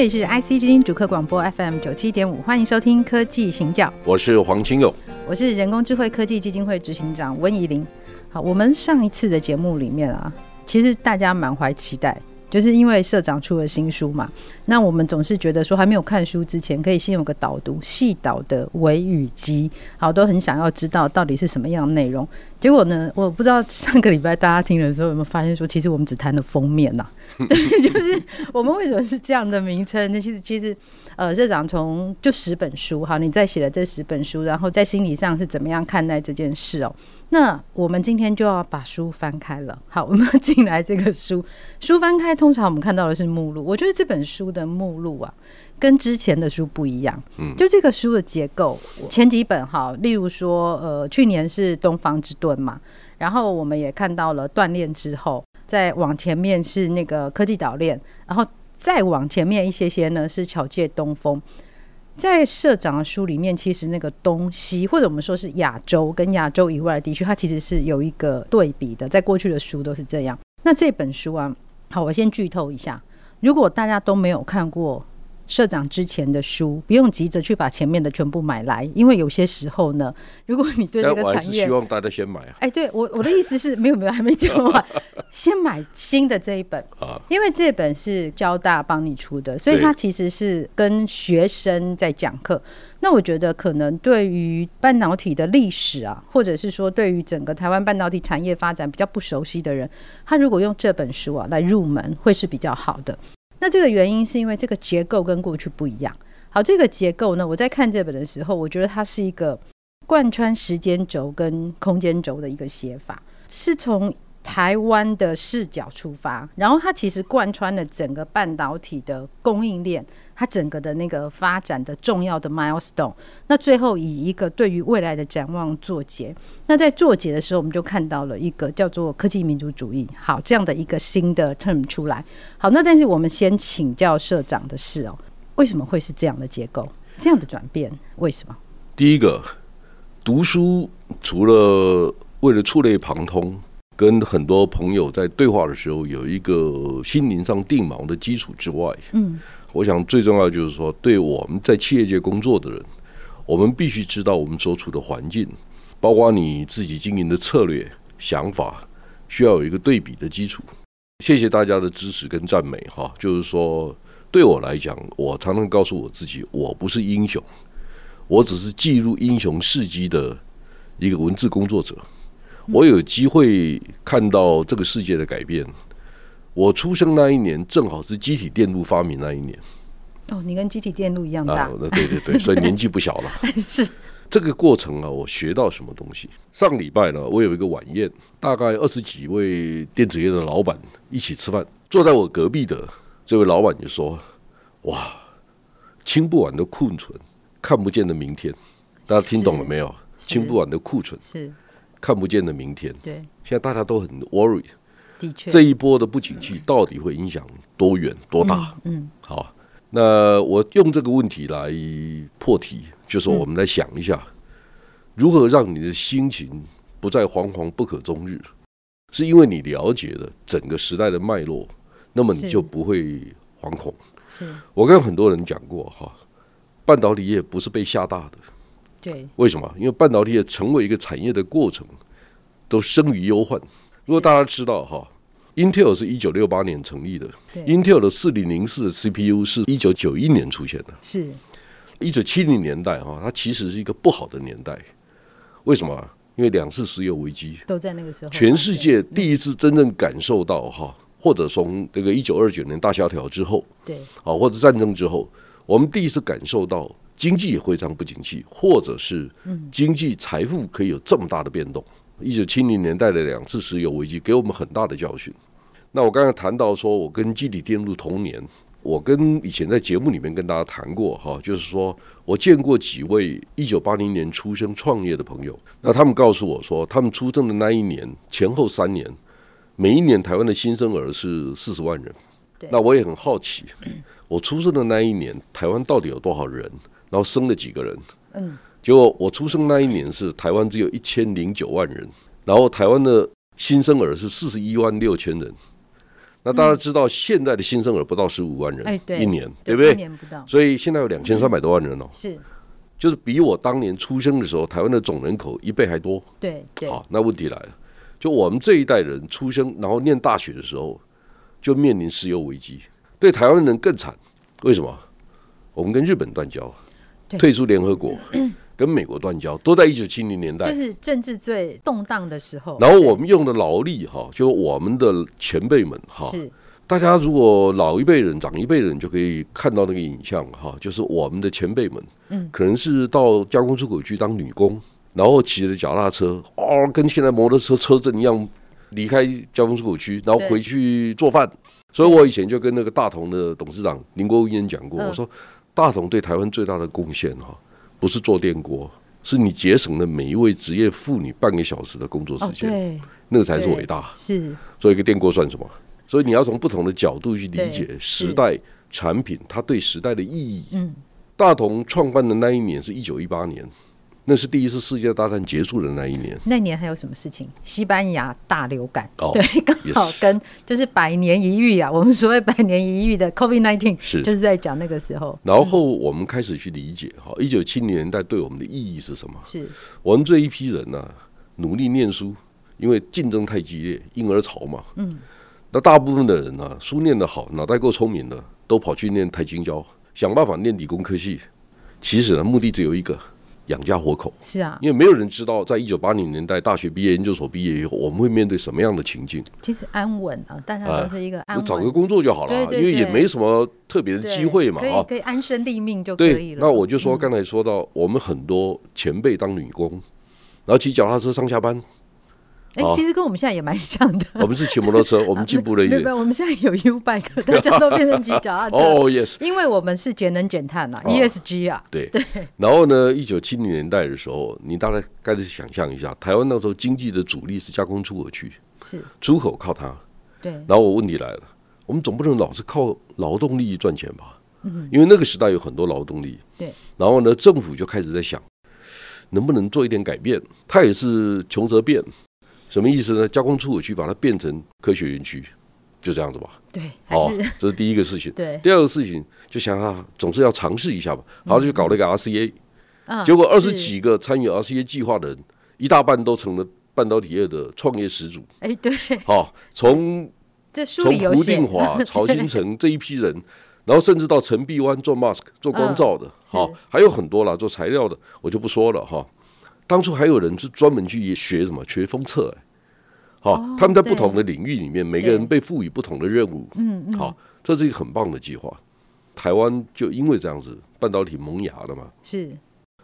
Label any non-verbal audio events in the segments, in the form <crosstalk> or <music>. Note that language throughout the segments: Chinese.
这里是 IC 之音主客广播 FM 九七点五，欢迎收听《科技行教》。我是黄清勇，我是人工智慧科技基金会执行长温怡玲。好，我们上一次的节目里面啊，其实大家满怀期待，就是因为社长出了新书嘛。那我们总是觉得说，还没有看书之前，可以先有个导读细导的微语集，好，都很想要知道到底是什么样的内容。结果呢，我不知道上个礼拜大家听的时候有没有发现说，其实我们只谈了封面呐、啊，<laughs> 对，就是我们为什么是这样的名称？那其实其实呃，社长从就十本书，好，你在写了这十本书，然后在心理上是怎么样看待这件事哦？那我们今天就要把书翻开了。好，我们进来这个书，<laughs> 书翻开，通常我们看到的是目录。我觉得这本书的目录啊，跟之前的书不一样。嗯，就这个书的结构，前几本哈，例如说，呃，去年是东方之盾嘛，然后我们也看到了锻炼之后，再往前面是那个科技岛链，然后再往前面一些些呢是巧借东风。在社长的书里面，其实那个东西，或者我们说是亚洲跟亚洲以外的地区，它其实是有一个对比的。在过去的书都是这样。那这本书啊，好，我先剧透一下，如果大家都没有看过。社长之前的书，不用急着去把前面的全部买来，因为有些时候呢，如果你对这个产业，希望大家先买啊。哎，对我我的意思是没有没有还没讲完，<laughs> 先买新的这一本啊，因为这本是交大帮你出的，所以它其实是跟学生在讲课。那我觉得可能对于半导体的历史啊，或者是说对于整个台湾半导体产业发展比较不熟悉的人，他如果用这本书啊来入门，会是比较好的。那这个原因是因为这个结构跟过去不一样。好，这个结构呢，我在看这本的时候，我觉得它是一个贯穿时间轴跟空间轴的一个写法，是从台湾的视角出发，然后它其实贯穿了整个半导体的供应链，它整个的那个发展的重要的 milestone。那最后以一个对于未来的展望作结。那在作结的时候，我们就看到了一个叫做科技民族主义，好，这样的一个新的 term 出来。好，那但是我们先请教社长的是哦，为什么会是这样的结构，这样的转变？为什么？第一个，读书除了为了触类旁通。跟很多朋友在对话的时候，有一个心灵上定锚的基础之外，嗯，我想最重要就是说，对我们在企业界工作的人，我们必须知道我们所处的环境，包括你自己经营的策略、想法，需要有一个对比的基础。谢谢大家的支持跟赞美，哈，就是说，对我来讲，我常常告诉我自己，我不是英雄，我只是记录英雄事迹的一个文字工作者。我有机会看到这个世界的改变。我出生那一年正好是机体电路发明那一年。哦，你跟机体电路一样大。啊，对对对，所以 <laughs> 年纪不小了。是这个过程啊，我学到什么东西？上礼拜呢，我有一个晚宴，大概二十几位电子业的老板一起吃饭。坐在我隔壁的这位老板就说：“哇，清不完的库存，看不见的明天。”大家听懂了没有？清不完的库存是。看不见的明天，对，现在大家都很 worry，的确，这一波的不景气到底会影响多远多大？嗯，嗯，好，那我用这个问题来破题，就是我们来想一下，嗯、如何让你的心情不再惶惶不可终日，是因为你了解了整个时代的脉络，那么你就不会惶恐。是，我跟很多人讲过哈，半导体业不是被吓大的。对，为什么？因为半导体业成为一个产业的过程，都生于忧患。如果大家知道哈，Intel 是一九六八年成立的，Intel 的四零零四的 CPU 是一九九一年出现的，是一九七零年代哈，它其实是一个不好的年代。为什么？因为两次石油危机都在那个时候，全世界第一次真正感受到哈，或者从这个一九二九年大萧条之后，对，啊，或者战争之后，我们第一次感受到。经济也会这样不景气，或者是经济财富可以有这么大的变动，一九七零年代的两次石油危机给我们很大的教训。那我刚才谈到说，我跟基底电路同年，我跟以前在节目里面跟大家谈过哈，就是说我见过几位一九八零年出生创业的朋友，那他们告诉我说，他们出生的那一年前后三年，每一年台湾的新生儿是四十万人。那我也很好奇，我出生的那一年，台湾到底有多少人？然后生了几个人？嗯。结果我出生那一年是台湾只有一千零九万人，然后台湾的新生儿是四十一万六千人。那大家知道现在的新生儿不到十五万人，哎，对，一年对不对？一年不到，所以现在有两千三百多万人哦，是，就是比我当年出生的时候台湾的总人口一倍还多。对对。好，那问题来了，就我们这一代人出生然后念大学的时候，就面临石油危机，对台湾人更惨。为什么？我们跟日本断交，退出联合国。跟美国断交都在一九七零年代，就是政治最动荡的时候。然后我们用的劳力哈，就我们的前辈们哈，是大家如果老一辈人、长一辈人就可以看到那个影像哈，就是我们的前辈们，嗯，可能是到加工出口区当女工，然后骑着脚踏车哦，跟现在摩托车车阵一样离开加工出口区，然后回去做饭。所以我以前就跟那个大同的董事长林国英讲过，我说大同对台湾最大的贡献哈。不是做电锅，是你节省了每一位职业妇女半个小时的工作时间，哦、那个才是伟大。是做一个电锅算什么？所以你要从不同的角度去理解时代产品它对时代的意义。嗯，大同创办的那一年是一九一八年。那是第一次世界大战结束的那一年。那年还有什么事情？西班牙大流感，哦、对，刚好跟就是百年一遇啊。我们所谓百年一遇的 COVID-19，是就是在讲那个时候。然后我们开始去理解哈，一九七零年代对我们的意义是什么？是我们这一批人呢、啊，努力念书，因为竞争太激烈，婴儿潮嘛。嗯。那大部分的人呢、啊，书念得好，脑袋够聪明的，都跑去念台青交，想办法念理工科系。其实呢，目的只有一个。养家活口是啊，因为没有人知道，在一九八零年代大学毕业、研究所毕业以后，我们会面对什么样的情境。其实安稳啊，大家都是一个安稳，找个工作就好了，因为也没什么特别的机会嘛，啊可以安身立命就可以了。那我就说，刚才说到，我们很多前辈当女工，然后骑脚踏车上下班。哎，其实跟我们现在也蛮像的。<laughs> 我们是骑摩托车，<laughs> 我们进步了一点。没有，我们现在有 U bike，<laughs> 大家都变成骑脚踏车。哦，yes，因为我们是节能减碳啊，ESG 啊。对对。然后呢，一九七零年代的时候，你大概开始想象一下，台湾那时候经济的主力是加工出口区，是出口靠它。对。然后我问题来了，我们总不能老是靠劳动力赚钱吧？嗯。因为那个时代有很多劳动力。对。然后呢，政府就开始在想，能不能做一点改变？他也是穷则变。什么意思呢？加工出口区把它变成科学园区，就这样子吧。对，好，<laughs> 这是第一个事情。对，第二个事情就想啊，总是要尝试一下吧。然后就搞了一个 RCA，结果二十几个参与 RCA 计划的人，一大半都成了半导体业的创业始祖。哎，对。好，从 <laughs> 从胡定华、<laughs> 曹兴成这一批人，然后甚至到陈碧湾做 mask 做光照的，好，还有很多啦，做材料的，我就不说了哈。当初还有人是专门去学什么学封测，哎，好，他们在不同的领域里面，每个人被赋予不同的任务，嗯，好，这是一个很棒的计划。台湾就因为这样子，半导体萌芽了嘛。是，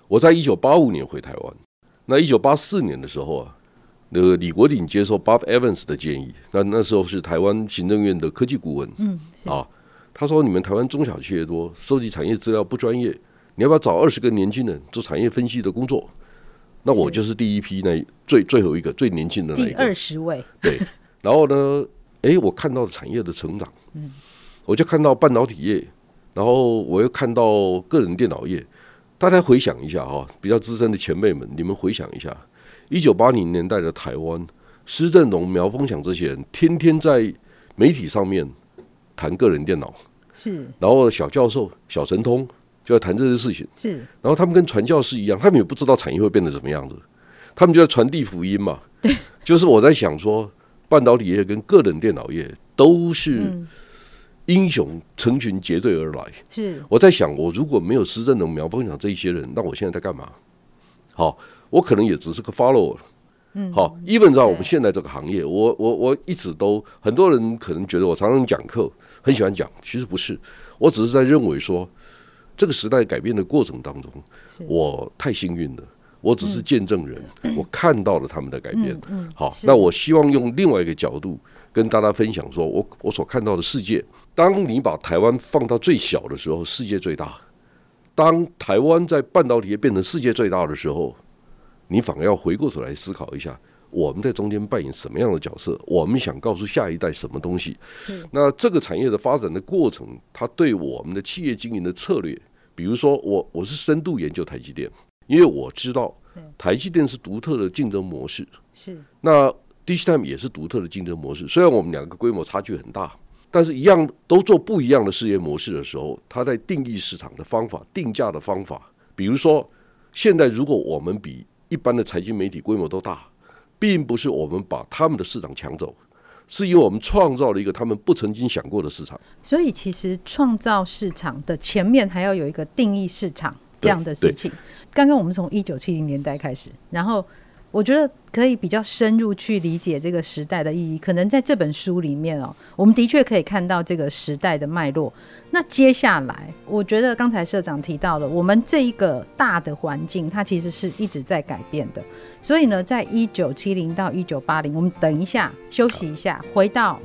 我在一九八五年回台湾，那一九八四年的时候啊，那个李国鼎接受 Bob Evans 的建议，那那时候是台湾行政院的科技顾问，嗯，啊，他说你们台湾中小企业多，收集产业资料不专业，你要不要找二十个年轻人做产业分析的工作？那我就是第一批那最最后一个最年轻的那一个，第二十位。对，然后呢，哎，我看到了产业的成长，嗯，我就看到半导体业，然后我又看到个人电脑业。大家回想一下哈，比较资深的前辈们，你们回想一下，一九八零年代的台湾，施振荣、苗丰祥这些人，天天在媒体上面谈个人电脑，是，然后小教授、小神通。就要谈这些事情，是。然后他们跟传教士一样，他们也不知道产业会变得什么样子，他们就在传递福音嘛。对。就是我在想说，半导体业跟个人电脑业都是英雄成群结队而来。是。我在想，我如果没有施振荣、苗丰祥这一些人，那我现在在干嘛？好，我可能也只是个 follower。嗯。好，基本上我们现在这个行业，我我我一直都很多人可能觉得我常常讲课，很喜欢讲，其实不是，我只是在认为说。这个时代改变的过程当中，我太幸运了。我只是见证人，嗯、我看到了他们的改变。嗯嗯、好，那我希望用另外一个角度跟大家分享，说我我所看到的世界。当你把台湾放到最小的时候，世界最大；当台湾在半导体业变成世界最大的时候，你反而要回过头来思考一下，我们在中间扮演什么样的角色？我们想告诉下一代什么东西？是。那这个产业的发展的过程，它对我们的企业经营的策略，比如说我我是深度研究台积电。因为我知道台积电是独特的竞争模式，是那 DigiTime 也是独特的竞争模式。虽然我们两个规模差距很大，但是一样都做不一样的事业模式的时候，它在定义市场的方法、定价的方法，比如说，现在如果我们比一般的财经媒体规模都大，并不是我们把他们的市场抢走，是因为我们创造了一个他们不曾经想过的市场。所以，其实创造市场的前面还要有一个定义市场这样的事情。刚刚我们从一九七零年代开始，然后我觉得可以比较深入去理解这个时代的意义。可能在这本书里面哦，我们的确可以看到这个时代的脉络。那接下来，我觉得刚才社长提到了，我们这一个大的环境，它其实是一直在改变的。所以呢，在一九七零到一九八零，我们等一下休息一下，回到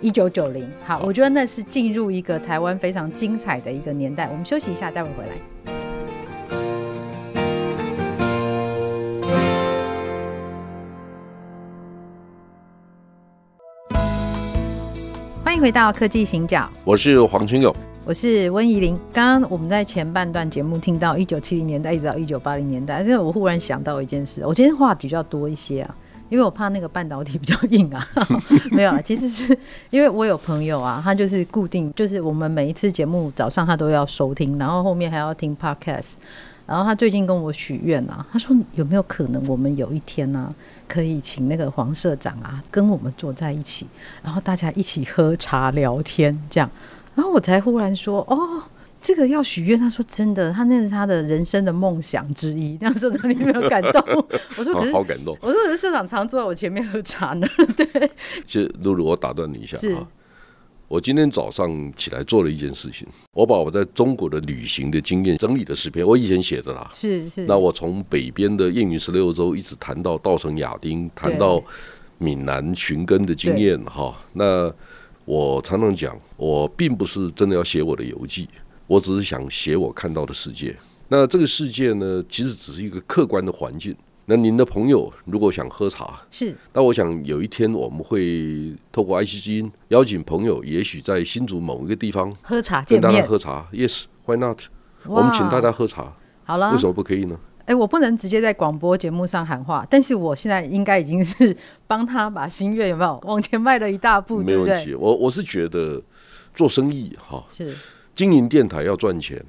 一九九零。好，我觉得那是进入一个台湾非常精彩的一个年代。我们休息一下，待会回来。回到科技行脚，我是黄清勇，我是温怡玲。刚刚我们在前半段节目听到一九七零年代一直到一九八零年代，但是我忽然想到一件事，我今天话比较多一些啊，因为我怕那个半导体比较硬啊。<laughs> 没有了，其实是因为我有朋友啊，他就是固定，就是我们每一次节目早上他都要收听，然后后面还要听 podcast。然后他最近跟我许愿啊，他说有没有可能我们有一天呢、可以请那个黄社长啊跟我们坐在一起，然后大家一起喝茶聊天这样。然后我才忽然说哦，这个要许愿。他说真的，他那是他的人生的梦想之一。这样社长你有没有感动？<laughs> 我说可是好感动。我说可是社长常坐在我前面喝茶呢。<laughs> 对，其实露露，我打断你一下啊。我今天早上起来做了一件事情，我把我在中国的旅行的经验整理的十篇，我以前写的啦。是是。那我从北边的燕云十六州一直谈到稻城亚丁，谈到闽南寻根的经验哈。那我常常讲，我并不是真的要写我的游记，我只是想写我看到的世界。那这个世界呢，其实只是一个客观的环境。那您的朋友如果想喝茶，是，那我想有一天我们会透过 IC 基因邀请朋友，也许在新竹某一个地方喝茶，跟大家喝茶。Yes，Why not？我们请大家喝茶，好了，为什么不可以呢？哎、欸，我不能直接在广播节目上喊话，但是我现在应该已经是 <laughs> 帮他把心愿有没有往前迈了一大步，没问题。对对，我我是觉得做生意哈，是经营电台要赚钱。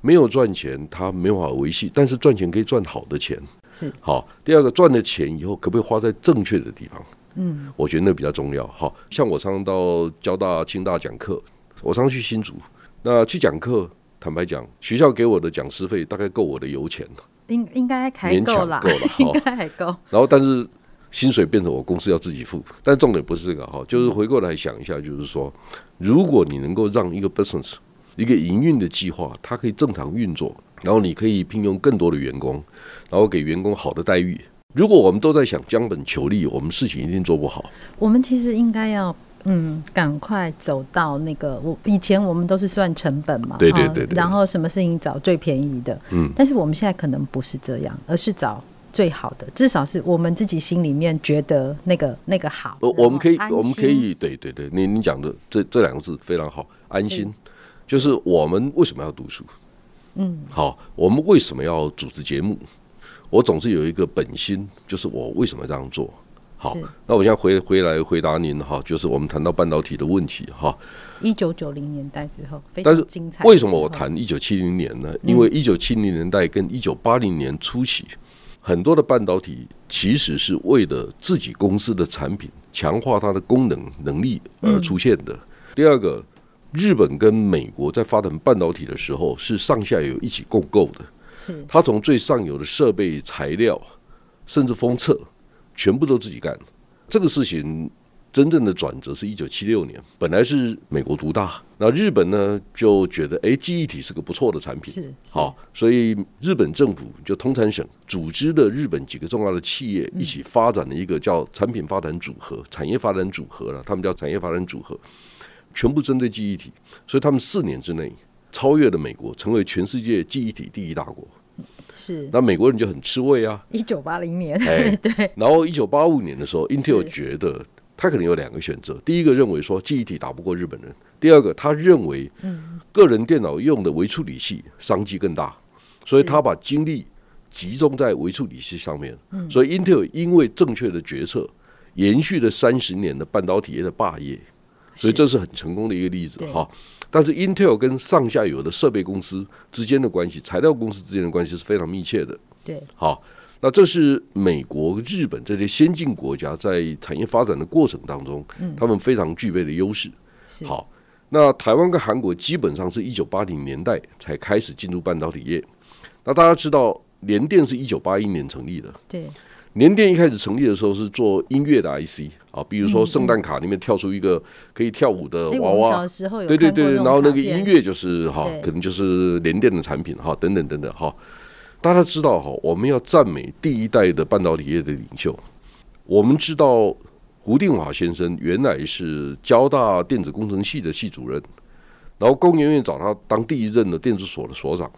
没有赚钱，他没办法维系。但是赚钱可以赚好的钱，是好。第二个，赚了钱以后可不可以花在正确的地方？嗯，我觉得那比较重要。好，像我常常到交大、清大讲课，我常常去新竹。那去讲课，坦白讲，学校给我的讲师费大概够我的油钱，应应该还够了，够了，<laughs> 应该还够。然后，但是薪水变成我公司要自己付。但重点不是这个哈，就是回过来想一下，就是说，如果你能够让一个 business 一个营运的计划，它可以正常运作，然后你可以聘用更多的员工，然后给员工好的待遇。如果我们都在想将本求利，我们事情一定做不好。我们其实应该要嗯，赶快走到那个我以前我们都是算成本嘛，对对对，对，然后什么事情找最便宜的，嗯，但是我们现在可能不是这样，而是找最好的，至少是我们自己心里面觉得那个那个好。我们可以，我们可以，对对对，你你讲的这这两个字非常好，安心。就是我们为什么要读书？嗯，好，我们为什么要组织节目？我总是有一个本心，就是我为什么这样做？好，那我现在回回来回答您哈，就是我们谈到半导体的问题哈。一九九零年代之后，非常精彩。但是为什么我谈一九七零年呢？因为一九七零年代跟一九八零年初期，很多的半导体其实是为了自己公司的产品强化它的功能能力而出现的。第二个。日本跟美国在发展半导体的时候，是上下游一起共构的。是，他从最上游的设备、材料，甚至封测，全部都自己干。这个事情真正的转折是一九七六年，本来是美国独大，那日本呢就觉得哎，记忆体是个不错的产品，是好，所以日本政府就通产省组织了日本几个重要的企业一起发展了一个叫产品发展组合、产业发展组合了，他们叫产业发展组合，全部针对记忆体，所以他们四年之内超越了美国，成为全世界记忆体第一大国。是，那美国人就很吃味啊。一九八零年，哎，<laughs> 对。然后一九八五年的时候，Intel 觉得他可能有两个选择：第一个认为说记忆体打不过日本人；第二个，他认为个人电脑用的微处理器商机更大，所以他把精力集中在微处理器上面。所以 Intel 因为正确的决策，延续了三十年的半导体业的霸业，所以这是很成功的一个例子哈。但是 Intel 跟上下游的设备公司之间的关系，材料公司之间的关系是非常密切的。对，好，那这是美国、日本这些先进国家在产业发展的过程当中，他们非常具备的优势。好，那台湾跟韩国基本上是一九八零年代才开始进入半导体业。那大家知道，联电是一九八一年成立的。对。联电一开始成立的时候是做音乐的 IC 啊，比如说圣诞卡里面跳出一个可以跳舞的娃娃，对对对，然后那个音乐就是哈，可能就是联电的产品哈，等等等等哈。大家知道哈，我们要赞美第一代的半导体业的领袖。我们知道胡定华先生原来是交大电子工程系的系主任，然后工研院找他当第一任的电子所的所长，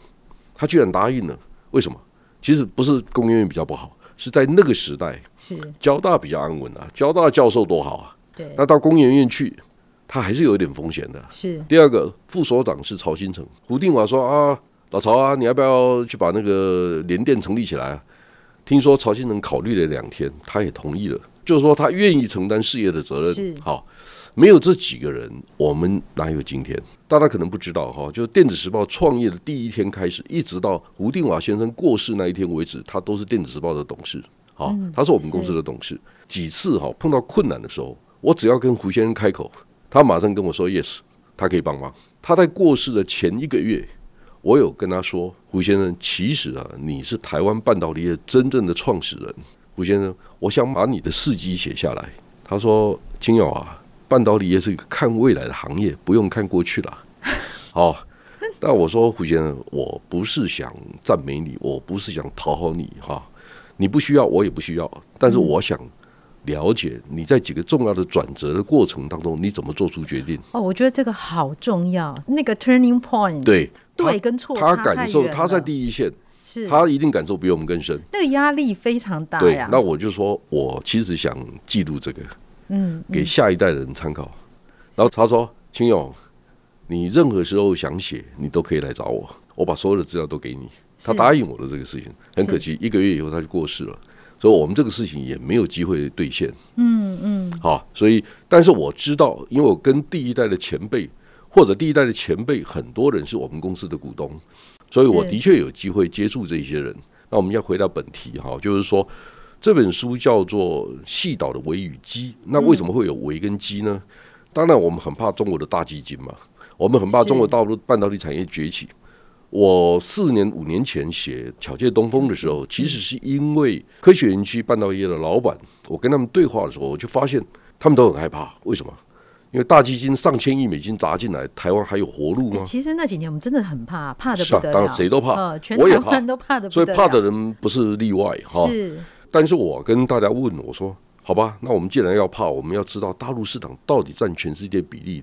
他居然答应了。为什么？其实不是工研院比较不好。是在那个时代，是交大比较安稳啊，交大教授多好啊。对，那到工研院去，他还是有一点风险的。是第二个副所长是曹新成，胡定华说啊，老曹啊，你要不要去把那个联电成立起来啊？听说曹新成考虑了两天，他也同意了，就是说他愿意承担事业的责任。是好。没有这几个人，我们哪有今天？大家可能不知道哈，就是电子时报创业的第一天开始，一直到胡定华先生过世那一天为止，他都是电子时报的董事。好，他是我们公司的董事。几次哈碰到困难的时候，我只要跟胡先生开口，他马上跟我说 yes，他可以帮忙。他在过世的前一个月，我有跟他说，胡先生，其实啊，你是台湾半导体业真正的创始人。胡先生，我想把你的事迹写下来。他说，金友啊。半导体业是一个看未来的行业，不用看过去了。好，<laughs> 但我说胡先生，我不是想赞美你，我不是想讨好你哈，你不需要，我也不需要。但是我想了解你在几个重要的转折的过程当中，你怎么做出决定？哦，我觉得这个好重要，那个 turning point，对，对跟错，他感受他在第一线，是他一定感受比我们更深，那个压力非常大呀。对，那我就说我其实想记录这个。嗯，给下一代的人参考。然后他说：“清勇，你任何时候想写，你都可以来找我，我把所有的资料都给你。”他答应我的这个事情，很可惜，一个月以后他就过世了，所以我们这个事情也没有机会兑现。嗯嗯，好，所以但是我知道，因为我跟第一代的前辈或者第一代的前辈，很多人是我们公司的股东，所以我的确有机会接触这些人。那我们要回到本题哈，就是说。这本书叫做《细岛的维与鸡》，那为什么会有维跟鸡呢？当然，我们很怕中国的大基金嘛，我们很怕中国大陆半导体产业崛起。我四年五年前写《巧借东风》的时候，其实是因为科学园区半导体业的老板，我跟他们对话的时候，我就发现他们都很害怕。为什么？因为大基金上千亿美金砸进来，台湾还有活路吗？其实那几年我们真的很怕，怕的不得了。当然谁都怕，我也怕，都怕的。所以怕的人不是例外哈。是。但是我跟大家问我说，好吧，那我们既然要怕，我们要知道大陆市场到底占全世界比例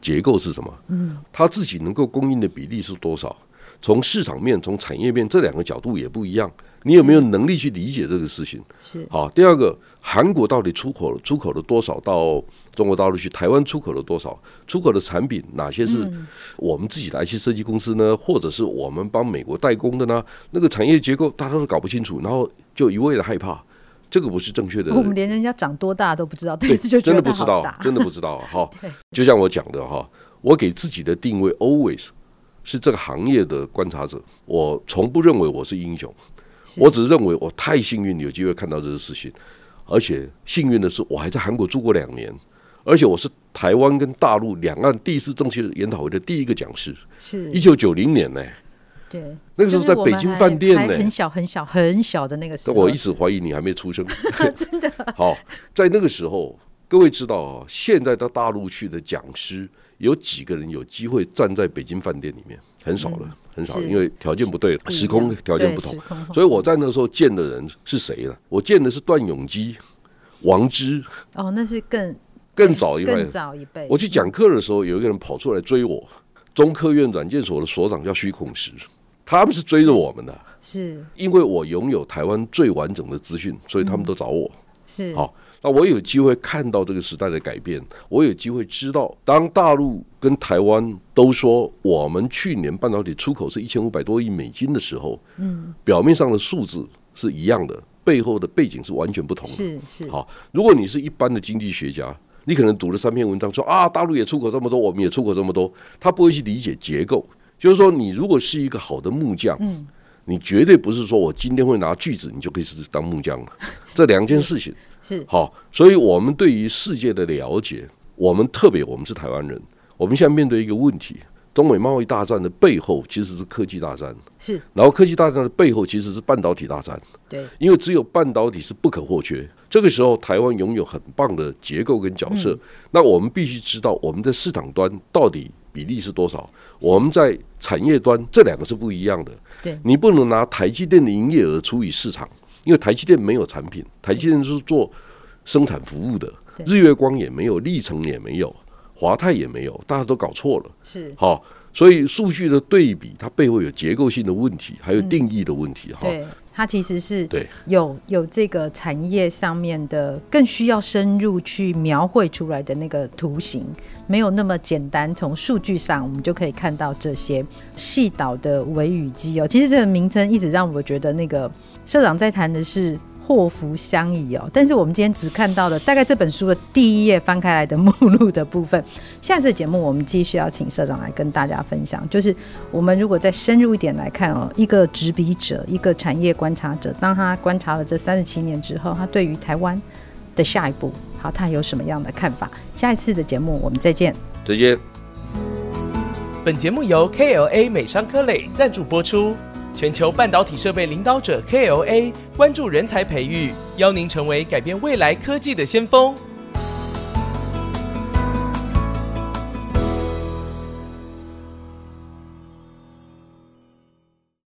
结构是什么？嗯，它自己能够供应的比例是多少？从市场面、从产业面这两个角度也不一样。你有没有能力去理解这个事情？是好。第二个，韩国到底出口出口了多少到中国大陆去？台湾出口了多少？出口的产品哪些是我们自己的 IC 设计公司呢？或者是我们帮美国代工的呢？那个产业结构大家都搞不清楚，然后就一味的害怕，这个不是正确的。我们连人家长多大都不知道，对，真的不知道，真的不知道。哈，<laughs> 就像我讲的哈，我给自己的定位 always 是这个行业的观察者，我从不认为我是英雄。我只是认为我太幸运，有机会看到这个事情，而且幸运的是，我还在韩国住过两年，而且我是台湾跟大陆两岸第一次政协研讨会的第一个讲师，是一九九零年呢、欸。对，那个时候在北京饭店呢、欸，很小很小很小的那个时候，我一直怀疑你还没出生，<laughs> 真的。好，在那个时候，各位知道啊，现在到大陆去的讲师有几个人有机会站在北京饭店里面？很少了，嗯、很少，因为条件不对，时空条件不同。所以我在那时候见的人是谁呢？我见的是段永基、王之。哦，那是更更早一辈，更早一辈。我去讲课的时候，有一个人跑出来追我，中科院软件所的所长叫徐孔石，他们是追着我们的，是因为我拥有台湾最完整的资讯，所以他们都找我。嗯、是好。那我有机会看到这个时代的改变，我有机会知道，当大陆跟台湾都说我们去年半导体出口是一千五百多亿美金的时候，嗯，表面上的数字是一样的，背后的背景是完全不同的。是是。好，如果你是一般的经济学家，你可能读了三篇文章说啊，大陆也出口这么多，我们也出口这么多，他不会去理解结构。就是说，你如果是一个好的木匠，嗯，你绝对不是说我今天会拿锯子，你就可以是当木匠了。<laughs> 这两件事情。<laughs> 是。好，所以我们对于世界的了解，我们特别我们是台湾人，我们现在面对一个问题：中美贸易大战的背后其实是科技大战，是，然后科技大战的背后其实是半导体大战，对，因为只有半导体是不可或缺。这个时候，台湾拥有很棒的结构跟角色，嗯、那我们必须知道我们在市场端到底比例是多少，我们在产业端这两个是不一样的，对，你不能拿台积电的营业额除以市场。因为台积电没有产品，台积电是做生产服务的，日月光也没有，历程也没有，华泰也没有，大家都搞错了。是好，所以数据的对比，它背后有结构性的问题，还有定义的问题。哈、它其实是对有有这个产业上面的更需要深入去描绘出来的那个图形，没有那么简单。从数据上，我们就可以看到这些细导的微雨机哦。其实这个名称一直让我觉得那个。社长在谈的是祸福相依哦，但是我们今天只看到了大概这本书的第一页翻开来的目录的部分。下次节目我们继续要请社长来跟大家分享，就是我们如果再深入一点来看哦，一个执笔者，一个产业观察者，当他观察了这三十七年之后，他对于台湾的下一步，好，他有什么样的看法？下一次的节目我们再见，再见。本节目由 KLA 美商科磊赞助播出。全球半导体设备领导者 KLA 关注人才培育，邀您成为改变未来科技的先锋。